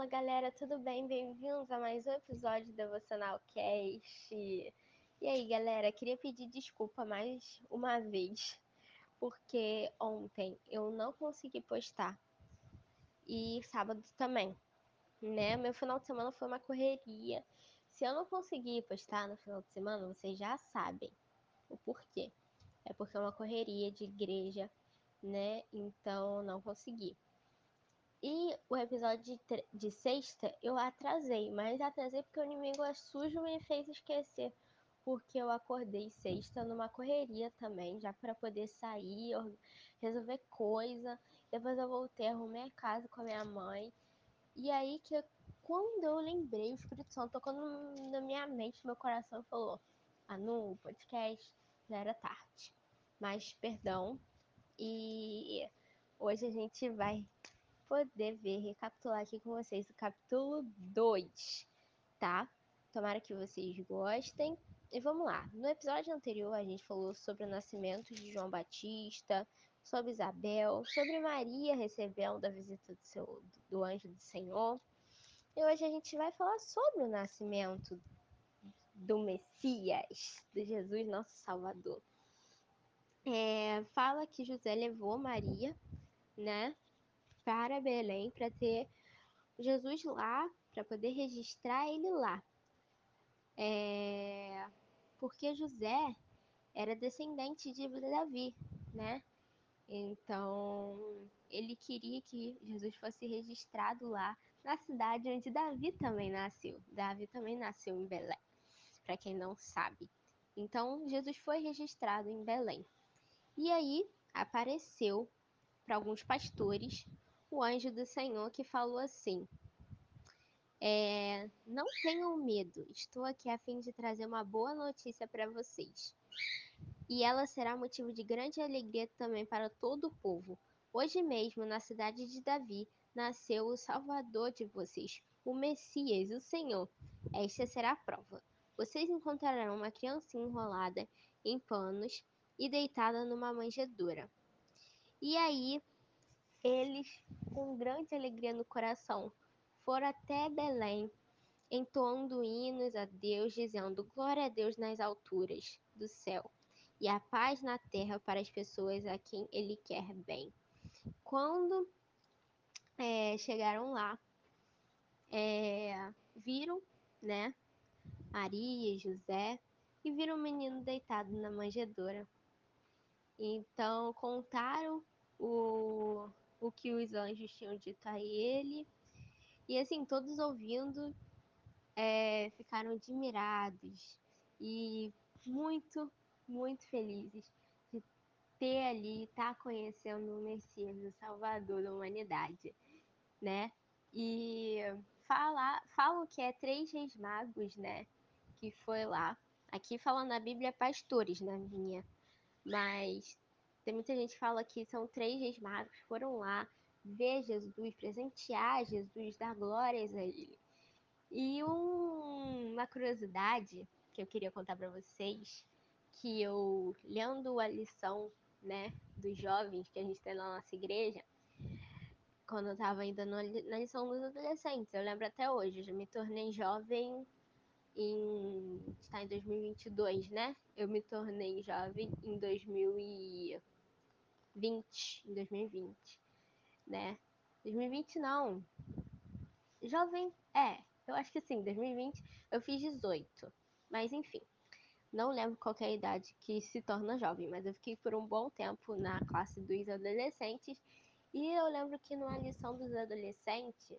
Fala galera, tudo bem? Bem-vindos a mais um episódio do Devocional Cast. E aí galera, queria pedir desculpa mais uma vez, porque ontem eu não consegui postar e sábado também, né? Meu final de semana foi uma correria. Se eu não conseguir postar no final de semana, vocês já sabem o porquê. É porque é uma correria de igreja, né? Então não consegui. E o episódio de, de, sexta eu atrasei, mas atrasei porque o inimigo é sujo me fez esquecer. Porque eu acordei sexta numa correria também, já para poder sair, resolver coisa. Depois eu voltei, arrumei a casa com a minha mãe. E aí que quando eu lembrei, o Espírito Santo tocou na minha mente, meu coração, falou: Ah, no podcast já era tarde. Mas perdão. E hoje a gente vai poder ver, recapitular aqui com vocês o capítulo 2, tá? Tomara que vocês gostem. E vamos lá. No episódio anterior a gente falou sobre o nascimento de João Batista, sobre Isabel, sobre Maria recebendo a visita do, seu, do anjo do Senhor. E hoje a gente vai falar sobre o nascimento do Messias, de Jesus, nosso Salvador. É, fala que José levou Maria, né, para Belém para ter Jesus lá, para poder registrar ele lá. É... Porque José era descendente de Davi, né? Então, ele queria que Jesus fosse registrado lá na cidade onde Davi também nasceu. Davi também nasceu em Belém, para quem não sabe. Então, Jesus foi registrado em Belém. E aí apareceu para alguns pastores o anjo do Senhor que falou assim: é, Não tenham medo, estou aqui a fim de trazer uma boa notícia para vocês. E ela será motivo de grande alegria também para todo o povo. Hoje mesmo, na cidade de Davi, nasceu o Salvador de vocês, o Messias, o Senhor. Esta será a prova. Vocês encontrarão uma criança enrolada em panos e deitada numa manjedoura. E aí, eles, com grande alegria no coração, foram até Belém, entoando hinos a Deus, dizendo: Glória a Deus nas alturas do céu e a paz na terra para as pessoas a quem Ele quer bem. Quando é, chegaram lá, é, viram, né, Maria e José, e viram o menino deitado na manjedoura. Então contaram o, o que os anjos tinham dito a ele. E assim, todos ouvindo é, ficaram admirados e muito, muito felizes de ter ali, estar tá conhecendo o Messias, o Salvador da humanidade, né? E fala, falam que é três reis magos, né? Que foi lá. Aqui falando na Bíblia pastores, na minha. Mas tem muita gente que fala que são três reis magos foram lá ver Jesus, presentear Jesus, dar glórias a ele. E um, uma curiosidade que eu queria contar para vocês, que eu lendo a lição, né, dos jovens que a gente tem na nossa igreja, quando eu estava ainda no, na lição dos adolescentes, eu lembro até hoje, eu já me tornei jovem em está em 2022, né? Eu me tornei jovem em 2000 e 20, em 2020, né? 2020 não. Jovem, é, eu acho que sim, 2020 eu fiz 18. Mas enfim, não lembro qual é a idade que se torna jovem, mas eu fiquei por um bom tempo na classe dos adolescentes. E eu lembro que numa lição dos adolescentes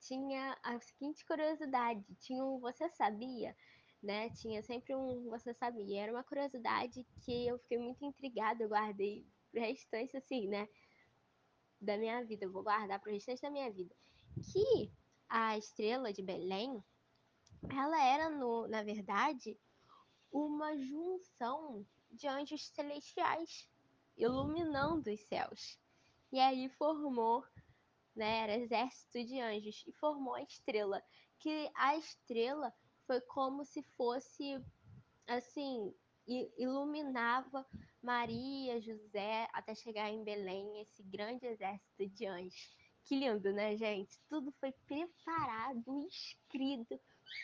tinha a seguinte curiosidade, tinha um você sabia? Né? Tinha sempre um Você Sabia. Era uma curiosidade que eu fiquei muito intrigada, eu guardei pro restante, assim, né? Da minha vida, eu vou guardar pro restante da minha vida. Que a estrela de Belém, ela era, no, na verdade, uma junção de anjos celestiais iluminando os céus. E aí formou, né, era exército de anjos e formou a estrela, que a estrela foi como se fosse assim, iluminava Maria, José, até chegar em Belém, esse grande exército de anjos que lindo, né, gente? Tudo foi preparado, escrito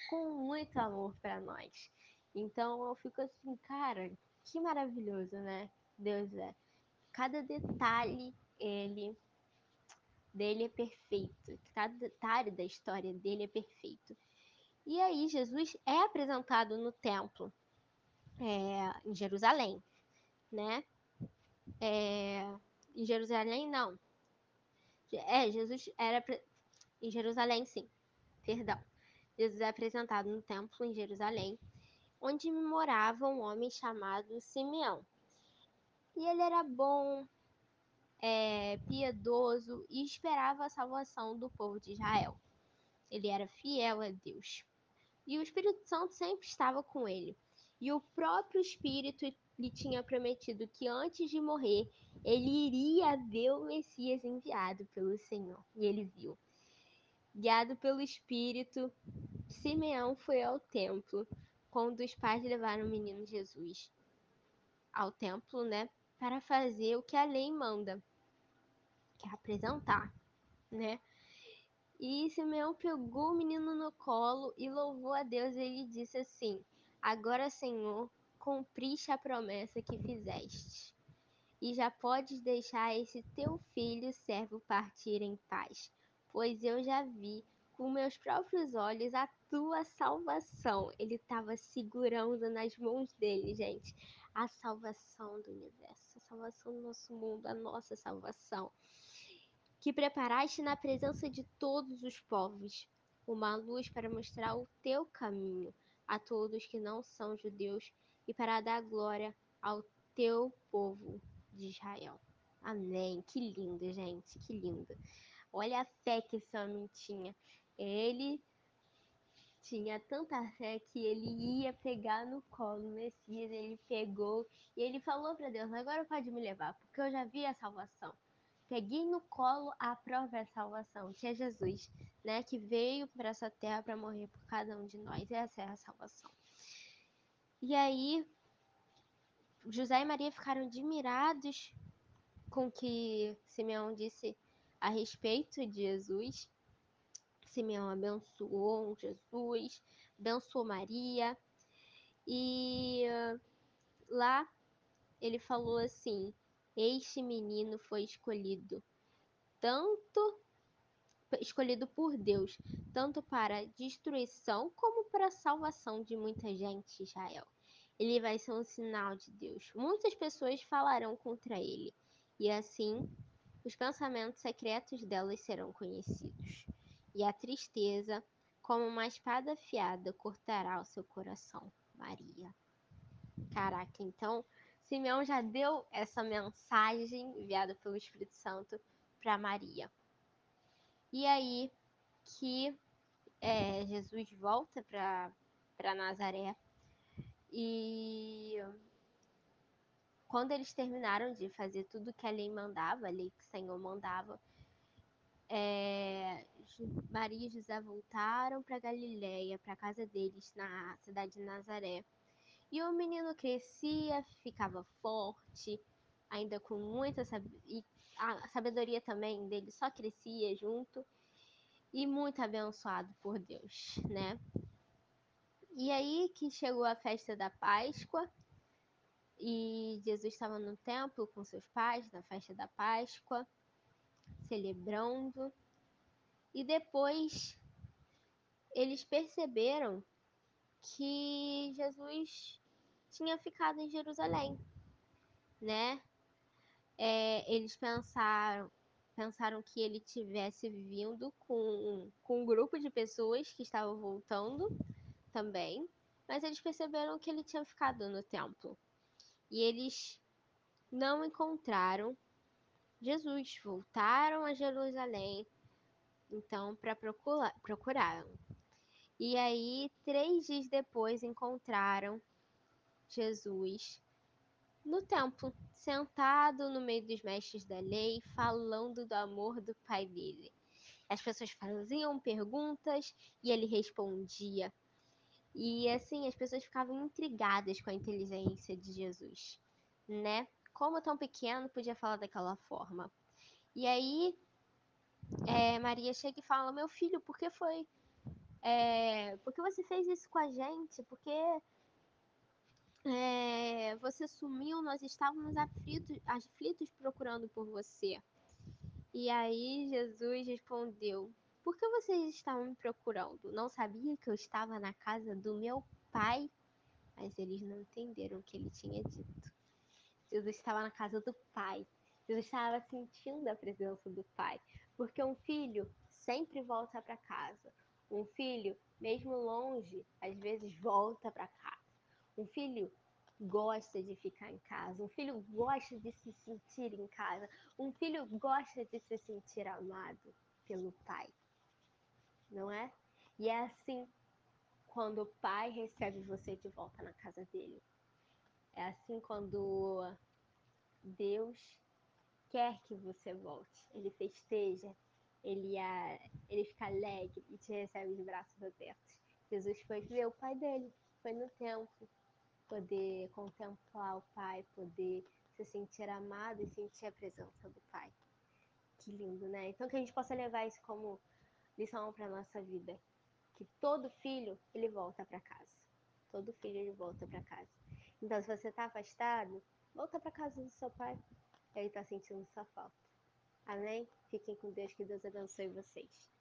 com muito amor para nós. Então eu fico assim, cara, que maravilhoso, né? Deus é. Cada detalhe ele dele é perfeito. Cada detalhe da história dele é perfeito. E aí Jesus é apresentado no templo é, em Jerusalém, né? É, em Jerusalém não. É, Jesus era em Jerusalém, sim. Perdão. Jesus é apresentado no templo em Jerusalém, onde morava um homem chamado Simeão. E ele era bom, é, piedoso e esperava a salvação do povo de Israel. Ele era fiel a Deus. E o Espírito Santo sempre estava com ele. E o próprio Espírito lhe tinha prometido que antes de morrer, ele iria ver o Messias enviado pelo Senhor. E ele viu. Guiado pelo Espírito, Simeão foi ao templo quando os pais levaram o menino Jesus ao templo, né, para fazer o que a lei manda, que é apresentar, né? E Simeão pegou o menino no colo e louvou a Deus. E ele disse assim: Agora, Senhor, cumpriste a promessa que fizeste. E já podes deixar esse teu filho servo partir em paz, pois eu já vi com meus próprios olhos a tua salvação. Ele estava segurando nas mãos dele, gente, a salvação do universo, a salvação do nosso mundo, a nossa salvação. Que preparaste na presença de todos os povos uma luz para mostrar o teu caminho a todos que não são judeus e para dar glória ao teu povo de Israel. Amém. Que lindo, gente, que lindo. Olha a fé que esse homem tinha. Ele tinha tanta fé que ele ia pegar no colo o Messias, ele pegou e ele falou para Deus: agora pode me levar, porque eu já vi a salvação. Peguei no colo a própria salvação, que é Jesus, né, que veio para essa terra para morrer por cada um de nós. Essa é a salvação. E aí, José e Maria ficaram admirados com o que Simeão disse a respeito de Jesus. Simeão abençoou Jesus, abençoou Maria. E lá ele falou assim: Este menino foi escolhido tanto escolhido por Deus, tanto para destruição como para salvação de muita gente, Israel. Ele vai ser um sinal de Deus. Muitas pessoas falarão contra ele, e assim os pensamentos secretos delas serão conhecidos e a tristeza, como uma espada afiada, cortará o seu coração. Maria. Caraca, então Simeão já deu essa mensagem enviada pelo Espírito Santo para Maria. E aí que é, Jesus volta para Nazaré e quando eles terminaram de fazer tudo que a lei mandava, a lei que o Senhor mandava, é, Maria e José voltaram para Galiléia, para a casa deles na cidade de Nazaré. E o menino crescia, ficava forte, ainda com muita sabedoria, a sabedoria também dele só crescia junto e muito abençoado por Deus, né? E aí que chegou a festa da Páscoa e Jesus estava no templo com seus pais na festa da Páscoa celebrando. E depois eles perceberam que Jesus tinha ficado em Jerusalém, né? É, eles pensaram, pensaram que ele tivesse vindo com, com um grupo de pessoas que estavam voltando também, mas eles perceberam que ele tinha ficado no templo. E eles não encontraram Jesus, voltaram a Jerusalém, então, para procurar, procuraram. E aí, três dias depois, encontraram Jesus no templo, sentado no meio dos mestres da lei, falando do amor do pai dele. As pessoas faziam perguntas e ele respondia. E assim, as pessoas ficavam intrigadas com a inteligência de Jesus, né? como tão pequeno podia falar daquela forma. E aí, é, Maria chega e fala: Meu filho, por que foi? É, por que você fez isso com a gente? Porque é, você sumiu, nós estávamos aflitos, aflitos procurando por você. E aí Jesus respondeu: Por que vocês estavam me procurando? Não sabia que eu estava na casa do meu pai? Mas eles não entenderam o que ele tinha dito. Jesus estava na casa do pai. Jesus estava sentindo a presença do pai. Porque um filho sempre volta para casa. Um filho, mesmo longe, às vezes volta para casa. Um filho gosta de ficar em casa. Um filho gosta de se sentir em casa. Um filho gosta de se sentir amado pelo pai. Não é? E é assim quando o pai recebe você de volta na casa dele. É assim quando Deus quer que você volte. Ele festeja, ele, ele fica alegre e te recebe de braços abertos. Jesus foi ver o pai dele, foi no templo, poder contemplar o pai, poder se sentir amado e sentir a presença do pai. Que lindo, né? Então que a gente possa levar isso como lição para nossa vida, que todo filho ele volta para casa. Todo filho ele volta para casa. Então se você está afastado, volta para casa do seu pai. Ele está sentindo sua falta. Amém? Fiquem com Deus, que Deus abençoe vocês.